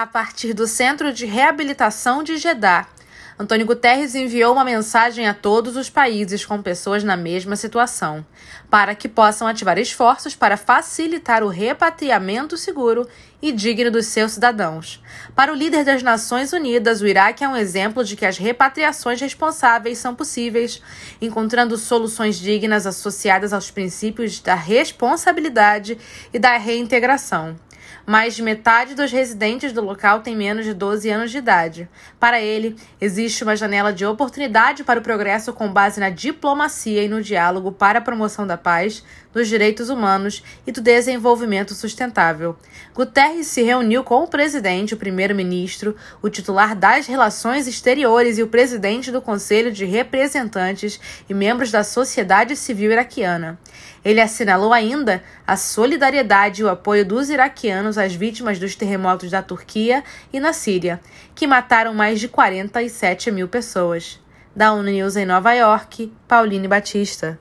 a partir do Centro de Reabilitação de Jeddah. Antônio Guterres enviou uma mensagem a todos os países com pessoas na mesma situação, para que possam ativar esforços para facilitar o repatriamento seguro e digno dos seus cidadãos. Para o líder das Nações Unidas, o Iraque é um exemplo de que as repatriações responsáveis são possíveis, encontrando soluções dignas associadas aos princípios da responsabilidade e da reintegração. Mais de metade dos residentes do local tem menos de 12 anos de idade. Para ele, existe uma janela de oportunidade para o progresso com base na diplomacia e no diálogo para a promoção da paz, dos direitos humanos e do desenvolvimento sustentável. Guterres se reuniu com o presidente, o primeiro-ministro, o titular das relações exteriores e o presidente do Conselho de Representantes e membros da sociedade civil iraquiana. Ele assinalou ainda a solidariedade e o apoio dos iraquianos às vítimas dos terremotos da Turquia e na Síria, que mataram mais de 47 mil pessoas. Da ONU News em Nova York, Pauline Batista.